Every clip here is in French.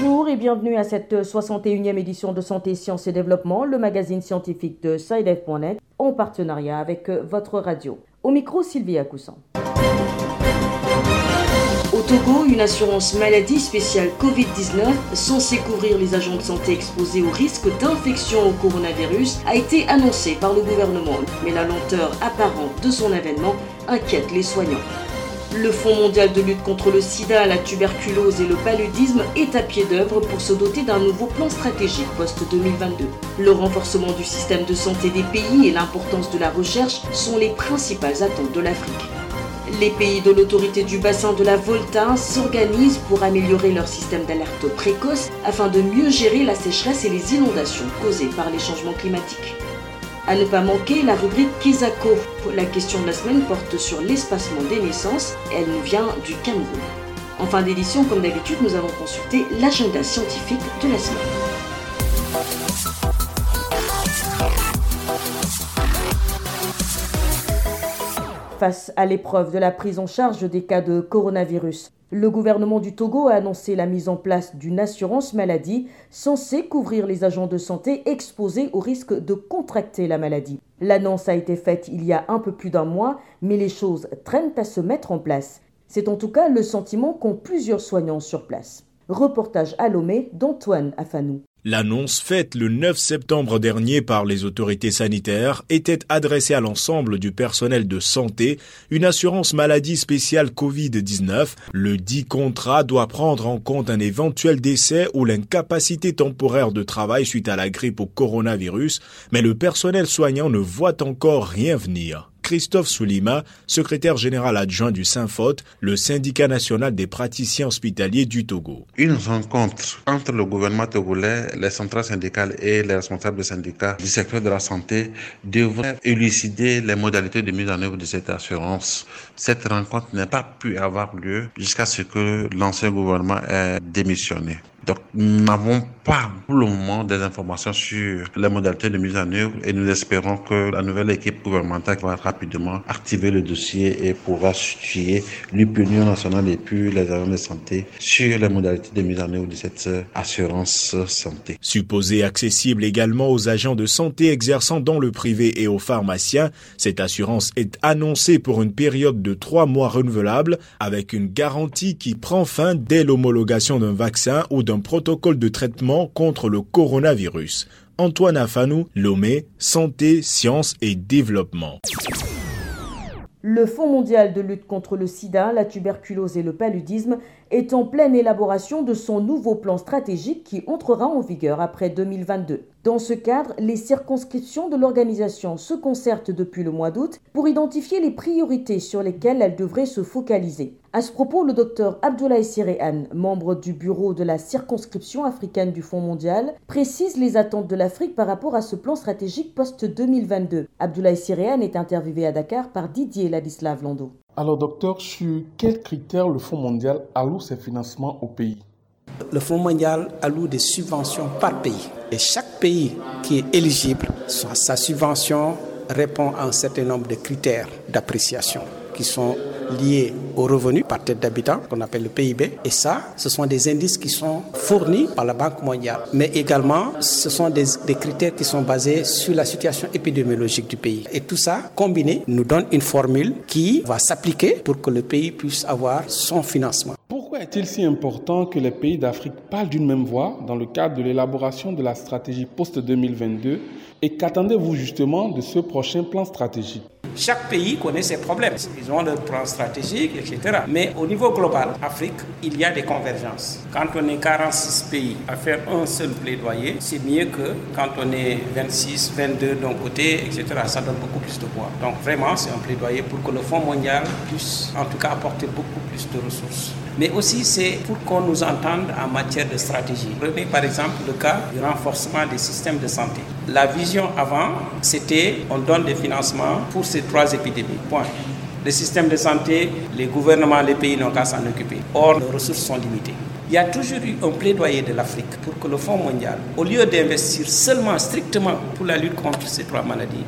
Bonjour et bienvenue à cette 61e édition de Santé, Sciences et Développement, le magazine scientifique de SciDev.net en partenariat avec votre radio. Au micro, Sylvia Coussan. Au Togo, une assurance maladie spéciale Covid-19 censée couvrir les agents de santé exposés au risque d'infection au coronavirus a été annoncée par le gouvernement. Mais la lenteur apparente de son avènement inquiète les soignants. Le Fonds mondial de lutte contre le sida, la tuberculose et le paludisme est à pied d'œuvre pour se doter d'un nouveau plan stratégique post-2022. Le renforcement du système de santé des pays et l'importance de la recherche sont les principales attentes de l'Afrique. Les pays de l'autorité du bassin de la Volta s'organisent pour améliorer leur système d'alerte précoce afin de mieux gérer la sécheresse et les inondations causées par les changements climatiques. À ne pas manquer la rubrique Kizako. La question de la semaine porte sur l'espacement des naissances. Elle nous vient du Cameroun. En fin d'édition, comme d'habitude, nous avons consulté l'agenda scientifique de la semaine. Face à l'épreuve de la prise en charge des cas de coronavirus, le gouvernement du Togo a annoncé la mise en place d'une assurance maladie censée couvrir les agents de santé exposés au risque de contracter la maladie. L'annonce a été faite il y a un peu plus d'un mois, mais les choses traînent à se mettre en place. C'est en tout cas le sentiment qu'ont plusieurs soignants sur place. Reportage à Lomé d'Antoine Afanou. L'annonce faite le 9 septembre dernier par les autorités sanitaires était adressée à l'ensemble du personnel de santé, une assurance maladie spéciale Covid-19. Le dit contrat doit prendre en compte un éventuel décès ou l'incapacité temporaire de travail suite à la grippe au coronavirus, mais le personnel soignant ne voit encore rien venir. Christophe Soulima, secrétaire général adjoint du SYNFOT, le syndicat national des praticiens hospitaliers du Togo. Une rencontre entre le gouvernement togolais, les centrales syndicales et les responsables syndicats du secteur de la santé devrait élucider les modalités de mise en œuvre de cette assurance. Cette rencontre n'a pas pu avoir lieu jusqu'à ce que l'ancien gouvernement ait démissionné. Donc, nous n'avons pas pour le moment des informations sur les modalités de mise en œuvre et nous espérons que la nouvelle équipe gouvernementale va rapidement activer le dossier et pourra situer l'Union nationale et puis les agents de santé sur les modalités de mise en œuvre de cette assurance santé. Supposée accessible également aux agents de santé exerçant dans le privé et aux pharmaciens, cette assurance est annoncée pour une période de trois mois renouvelable avec une garantie qui prend fin dès l'homologation d'un vaccin ou d'un protocole de traitement contre le coronavirus. Antoine Afanou, Lomé, Santé, Sciences et Développement. Le Fonds mondial de lutte contre le sida, la tuberculose et le paludisme est en pleine élaboration de son nouveau plan stratégique qui entrera en vigueur après 2022. Dans ce cadre, les circonscriptions de l'organisation se concertent depuis le mois d'août pour identifier les priorités sur lesquelles elles devraient se focaliser. À ce propos, le docteur Abdoulaye Siréan, membre du bureau de la circonscription africaine du Fonds mondial, précise les attentes de l'Afrique par rapport à ce plan stratégique post-2022. Abdoulaye Siréan est interviewé à Dakar par Didier Ladislav Lando. Alors docteur, sur quels critères le Fonds mondial alloue ses financements au pays? Le Fonds mondial alloue des subventions par pays. Et chaque pays qui est éligible, sa subvention répond à un certain nombre de critères d'appréciation qui sont liés aux revenus par tête d'habitant, qu'on appelle le PIB. Et ça, ce sont des indices qui sont fournis par la Banque mondiale. Mais également, ce sont des, des critères qui sont basés sur la situation épidémiologique du pays. Et tout ça, combiné, nous donne une formule qui va s'appliquer pour que le pays puisse avoir son financement. Pourquoi est-il si important que les pays d'Afrique parlent d'une même voix dans le cadre de l'élaboration de la stratégie post-2022 et qu'attendez-vous justement de ce prochain plan stratégique? Chaque pays connaît ses problèmes. Ils ont leur plan stratégique, etc. Mais au niveau global, Afrique, il y a des convergences. Quand on est 46 pays à faire un seul plaidoyer, c'est mieux que quand on est 26, 22 d'un côté, etc. Ça donne beaucoup plus de poids. Donc vraiment, c'est un plaidoyer pour que le Fonds mondial puisse en tout cas apporter beaucoup plus de ressources. Mais aussi, c'est pour qu'on nous entende en matière de stratégie. Prenez par exemple le cas du renforcement des systèmes de santé. La vision avant, c'était on donne des financements pour ces trois épidémies. Point. Le système de santé, les gouvernements, les pays n'ont qu'à s'en occuper. Or, les ressources sont limitées. Il y a toujours eu un plaidoyer de l'Afrique pour que le Fonds mondial, au lieu d'investir seulement strictement pour la lutte contre ces trois maladies,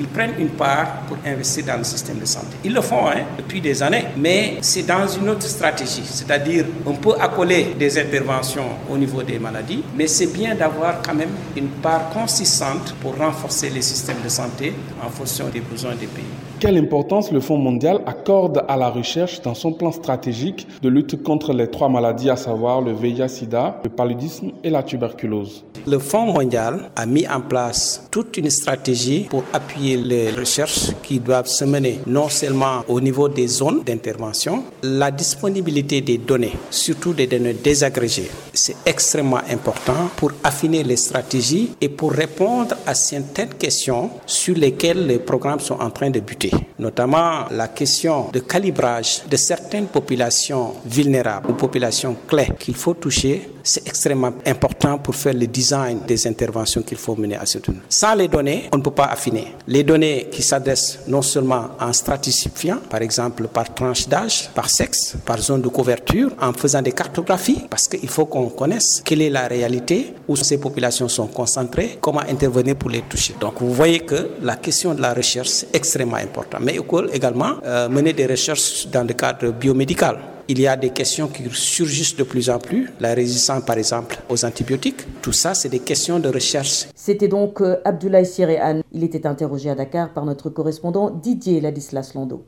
qu'ils prennent une part pour investir dans le système de santé. Ils le font hein, depuis des années, mais c'est dans une autre stratégie. C'est-à-dire, on peut accoler des interventions au niveau des maladies, mais c'est bien d'avoir quand même une part consistante pour renforcer les systèmes de santé en fonction des besoins des pays. Quelle importance le Fonds mondial accorde à la recherche dans son plan stratégique de lutte contre les trois maladies, à savoir le VIH-Sida, le paludisme et la tuberculose? Le Fonds mondial a mis en place toute une stratégie pour appuyer les recherches qui doivent se mener non seulement au niveau des zones d'intervention, la disponibilité des données, surtout des données désagrégées, c'est extrêmement important pour affiner les stratégies et pour répondre à certaines questions sur lesquelles les programmes sont en train de buter notamment la question de calibrage de certaines populations vulnérables ou populations clés qu'il faut toucher. C'est extrêmement important pour faire le design des interventions qu'il faut mener à ce tour. Sans les données, on ne peut pas affiner. Les données qui s'adressent non seulement en stratifiant, par exemple par tranche d'âge, par sexe, par zone de couverture, en faisant des cartographies, parce qu'il faut qu'on connaisse quelle est la réalité, où ces populations sont concentrées, comment intervenir pour les toucher. Donc vous voyez que la question de la recherche est extrêmement importante mais également euh, mener des recherches dans le cadre biomédical. Il y a des questions qui surgissent de plus en plus, la résistance par exemple aux antibiotiques. Tout ça, c'est des questions de recherche. C'était donc euh, Abdoulaye Siréane. Il était interrogé à Dakar par notre correspondant Didier Ladislas Lando.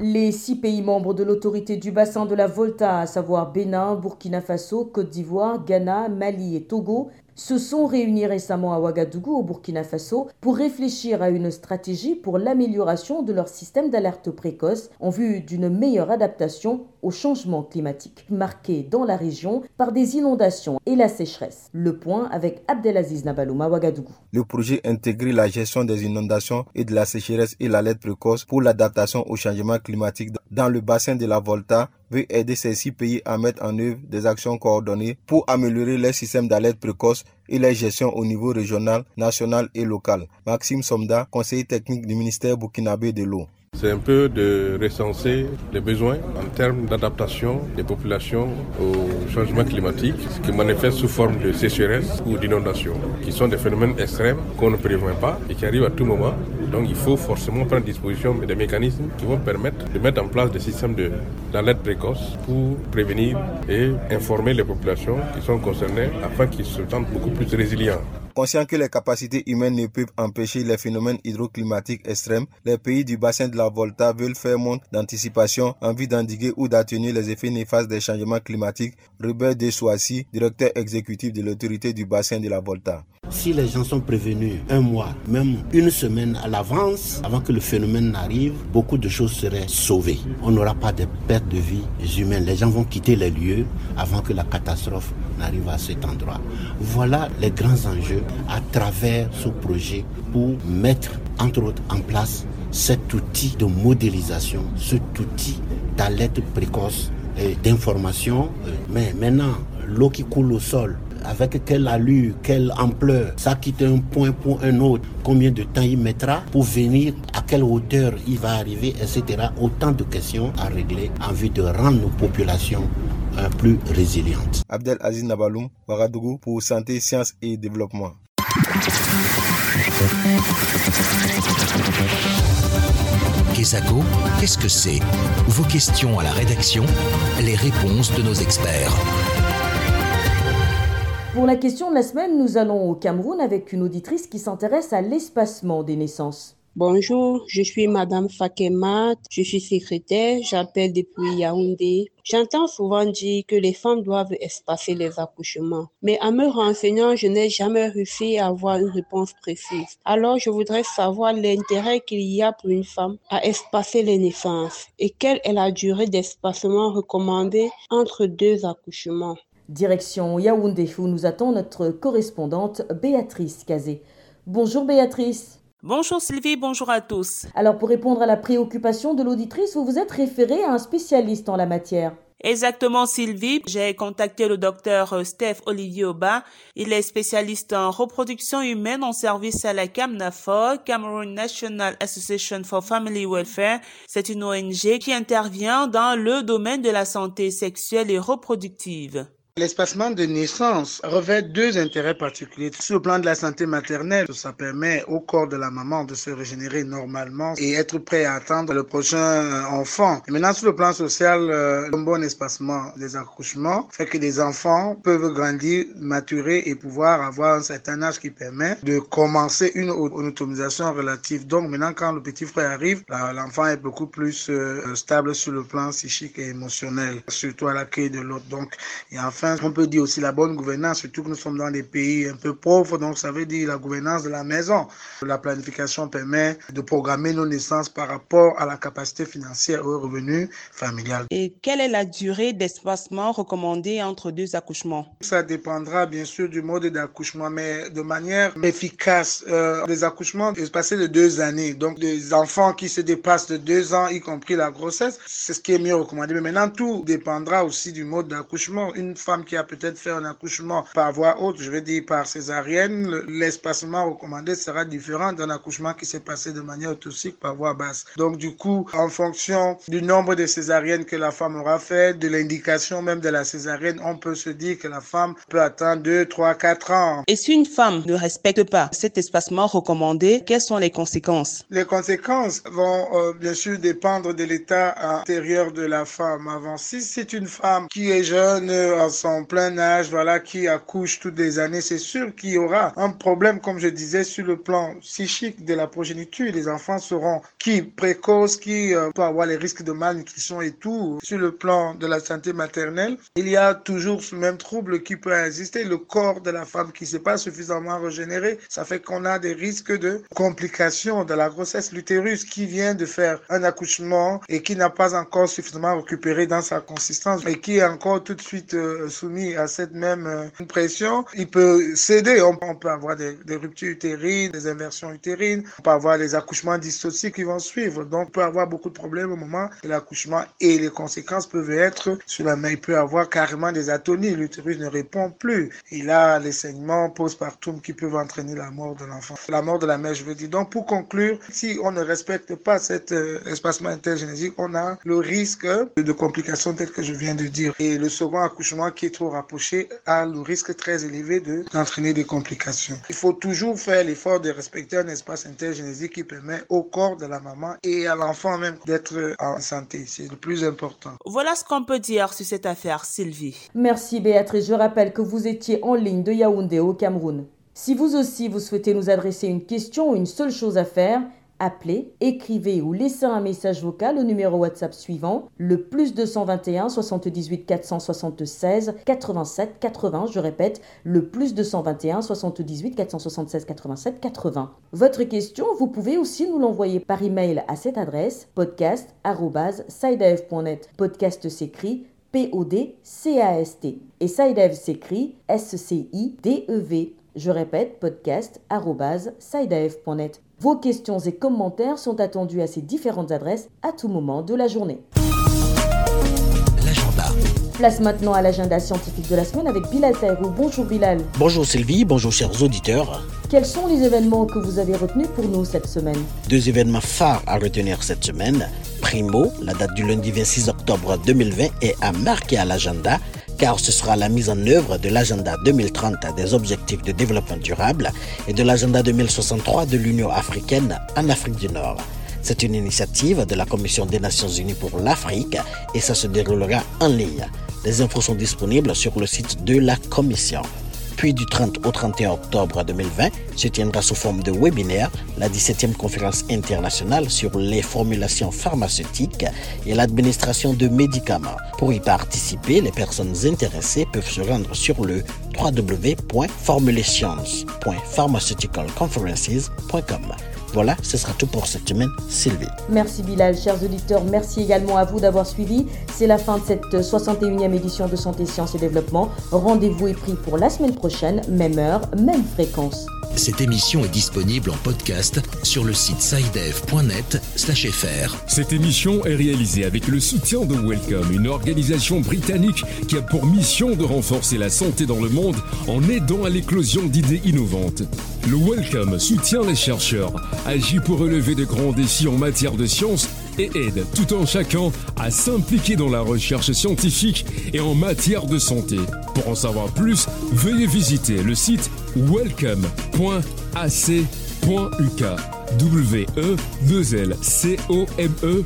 Les six pays membres de l'autorité du bassin de la Volta, à savoir Bénin, Burkina Faso, Côte d'Ivoire, Ghana, Mali et Togo, se sont réunis récemment à Ouagadougou au Burkina Faso pour réfléchir à une stratégie pour l'amélioration de leur système d'alerte précoce en vue d'une meilleure adaptation au changement climatique, marqué dans la région par des inondations et la sécheresse. Le point avec Abdelaziz Nabalouma Ouagadougou. Le projet intègre la gestion des inondations et de la sécheresse et l'alerte précoce pour l'adaptation au changement climatique dans le bassin de la Volta veut aider ces six pays à mettre en œuvre des actions coordonnées pour améliorer les systèmes d'alerte précoce et la gestion au niveau régional, national et local. Maxime Somda, conseiller technique du ministère burkinabé de l'eau. C'est un peu de recenser les besoins en termes d'adaptation des populations au changement climatique, ce qui manifeste sous forme de sécheresse ou d'inondation, qui sont des phénomènes extrêmes qu'on ne prévoit pas et qui arrivent à tout moment. Donc il faut forcément prendre disposition des mécanismes qui vont permettre de mettre en place des systèmes d'alerte précoce pour prévenir et informer les populations qui sont concernées afin qu'ils se sentent beaucoup plus résilients. Conscient que les capacités humaines ne peuvent empêcher les phénomènes hydroclimatiques extrêmes, les pays du bassin de la Volta veulent faire montre d'anticipation en vue d'endiguer ou d'atténuer les effets néfastes des changements climatiques. Robert de Soissy, directeur exécutif de l'autorité du bassin de la Volta. Si les gens sont prévenus un mois, même une semaine à l'avance, avant que le phénomène n'arrive, beaucoup de choses seraient sauvées. On n'aura pas de perte de vie humaine. Les gens vont quitter les lieux avant que la catastrophe n'arrive à cet endroit. Voilà les grands enjeux à travers ce projet pour mettre, entre autres, en place cet outil de modélisation, cet outil d'alerte précoce et d'information. Mais maintenant, l'eau qui coule au sol, avec quelle allure, quelle ampleur, ça quitte un point pour un autre, combien de temps il mettra pour venir, à quelle hauteur il va arriver, etc. Autant de questions à régler en vue de rendre nos populations euh, plus résilientes. Abdel Aziz Nabaloum, Ouagadougou pour Santé, Sciences et Développement. Kesako, qu'est-ce que c'est? Vos questions à la rédaction, les réponses de nos experts. Pour la question de la semaine, nous allons au Cameroun avec une auditrice qui s'intéresse à l'espacement des naissances. Bonjour, je suis Madame Fakema, je suis secrétaire, j'appelle depuis Yaoundé. J'entends souvent dire que les femmes doivent espacer les accouchements, mais en me renseignant, je n'ai jamais réussi à avoir une réponse précise. Alors, je voudrais savoir l'intérêt qu'il y a pour une femme à espacer les naissances et quelle est la durée d'espacement recommandée entre deux accouchements. Direction Yaoundé où nous attend notre correspondante Béatrice Cazé. Bonjour Béatrice. Bonjour Sylvie, bonjour à tous. Alors pour répondre à la préoccupation de l'auditrice, vous vous êtes référé à un spécialiste en la matière. Exactement Sylvie, j'ai contacté le docteur Steph Olivier Oba. Il est spécialiste en reproduction humaine en service à la CAMNAFO, Cameroon National Association for Family Welfare. C'est une ONG qui intervient dans le domaine de la santé sexuelle et reproductive. L'espacement de naissance revêt deux intérêts particuliers. Sur le plan de la santé maternelle, ça permet au corps de la maman de se régénérer normalement et être prêt à attendre le prochain enfant. Et maintenant, sur le plan social, euh, un bon espacement des accouchements fait que les enfants peuvent grandir, maturer et pouvoir avoir un certain âge qui permet de commencer une autonomisation relative. Donc maintenant, quand le petit frère arrive, l'enfant est beaucoup plus euh, stable sur le plan psychique et émotionnel, surtout à l'accueil de l'autre. Donc, et enfin, on peut dire aussi la bonne gouvernance, surtout que nous sommes dans des pays un peu pauvres, donc ça veut dire la gouvernance de la maison. La planification permet de programmer nos naissances par rapport à la capacité financière et au revenu familial. Et quelle est la durée d'espacement recommandée entre deux accouchements? Ça dépendra bien sûr du mode d'accouchement, mais de manière efficace. Euh, les accouchements espacés de deux années, donc des enfants qui se dépassent de deux ans, y compris la grossesse, c'est ce qui est mieux recommandé. Mais maintenant, tout dépendra aussi du mode d'accouchement. Une femme qui a peut-être fait un accouchement par voie haute, je veux dire par césarienne, l'espacement recommandé sera différent d'un accouchement qui s'est passé de manière autocycle par voie basse. Donc du coup, en fonction du nombre de césariennes que la femme aura fait, de l'indication même de la césarienne, on peut se dire que la femme peut attendre 2, 3, 4 ans. Et si une femme ne respecte pas cet espacement recommandé, quelles sont les conséquences? Les conséquences vont euh, bien sûr dépendre de l'état intérieur de la femme. Avant, si c'est une femme qui est jeune, en son plein âge, voilà, qui accouche toutes les années, c'est sûr qu'il y aura un problème, comme je disais, sur le plan psychique de la progéniture. Les enfants seront qui précoces, qui euh, avoir les risques de malnutrition et tout. Sur le plan de la santé maternelle, il y a toujours ce même trouble qui peut exister. Le corps de la femme qui ne s'est pas suffisamment régénéré, ça fait qu'on a des risques de complications de la grossesse. L'utérus qui vient de faire un accouchement et qui n'a pas encore suffisamment récupéré dans sa consistance et qui est encore tout de suite euh, soumis à cette même euh, pression, il peut céder. On, peut avoir des, ruptures utérines, des inversions utérines, on peut avoir des accouchements dissociés qui vont suivre. Donc, on peut avoir beaucoup de problèmes au moment de l'accouchement et les conséquences peuvent être sur la mère. Il peut avoir carrément des atonies. L'utérus ne répond plus. Il a les saignements postpartum qui peuvent entraîner la mort de l'enfant. La mort de la mère, je veux dire. Donc, pour conclure, si on ne respecte pas cet euh, espacement intergénétique, on a le risque de complications telles que je viens de dire. Et le second accouchement qui est trop rapproché a le risque très élevé d'entraîner des complications. Il faut toujours faire l'effort de respecter un espace intergénétique qui permet au corps de la maman et à l'enfant même d'être en santé. C'est le plus important. Voilà ce qu'on peut dire sur cette affaire, Sylvie. Merci Béatrice. Je rappelle que vous étiez en ligne de Yaoundé au Cameroun. Si vous aussi vous souhaitez nous adresser une question ou une seule chose à faire, Appelez, écrivez ou laissez un message vocal au numéro WhatsApp suivant, le plus 221 78 476 87 80. Je répète, le plus 221 78 476 87 80. Votre question, vous pouvez aussi nous l'envoyer par email à cette adresse podcast.sideaf.net. Podcast s'écrit P-O-D-C-A-S-T. Et SideEv s'écrit S-C-I-D-E-V. Je répète, podcast.sideaf.net. Vos questions et commentaires sont attendus à ces différentes adresses à tout moment de la journée. L'agenda. Place maintenant à l'agenda scientifique de la semaine avec Bilal Taïrou. Bonjour Bilal. Bonjour Sylvie, bonjour chers auditeurs. Quels sont les événements que vous avez retenus pour nous cette semaine? Deux événements phares à retenir cette semaine. Primo, la date du lundi 26 octobre 2020 est à marquer à l'agenda car ce sera la mise en œuvre de l'agenda 2030 des objectifs de développement durable et de l'agenda 2063 de l'Union africaine en Afrique du Nord. C'est une initiative de la Commission des Nations Unies pour l'Afrique et ça se déroulera en ligne. Les infos sont disponibles sur le site de la Commission. Puis du 30 au 31 octobre 2020 se tiendra sous forme de webinaire la 17e conférence internationale sur les formulations pharmaceutiques et l'administration de médicaments. Pour y participer, les personnes intéressées peuvent se rendre sur le www.formulations.pharmaceuticalconferences.com. Voilà, ce sera tout pour cette semaine, Sylvie. Merci Bilal, chers auditeurs. Merci également à vous d'avoir suivi. C'est la fin de cette 61e édition de Santé, Sciences et Développement. Rendez-vous est pris pour la semaine prochaine, même heure, même fréquence. Cette émission est disponible en podcast sur le site sidev.net/fr. Cette émission est réalisée avec le soutien de Welcome, une organisation britannique qui a pour mission de renforcer la santé dans le monde en aidant à l'éclosion d'idées innovantes. Le Welcome soutient les chercheurs, agit pour relever de grands défis en matière de sciences et aide tout en chacun à s'impliquer dans la recherche scientifique et en matière de santé. Pour en savoir plus, veuillez visiter le site welcome.ac.uk. w e 2 l c o m -E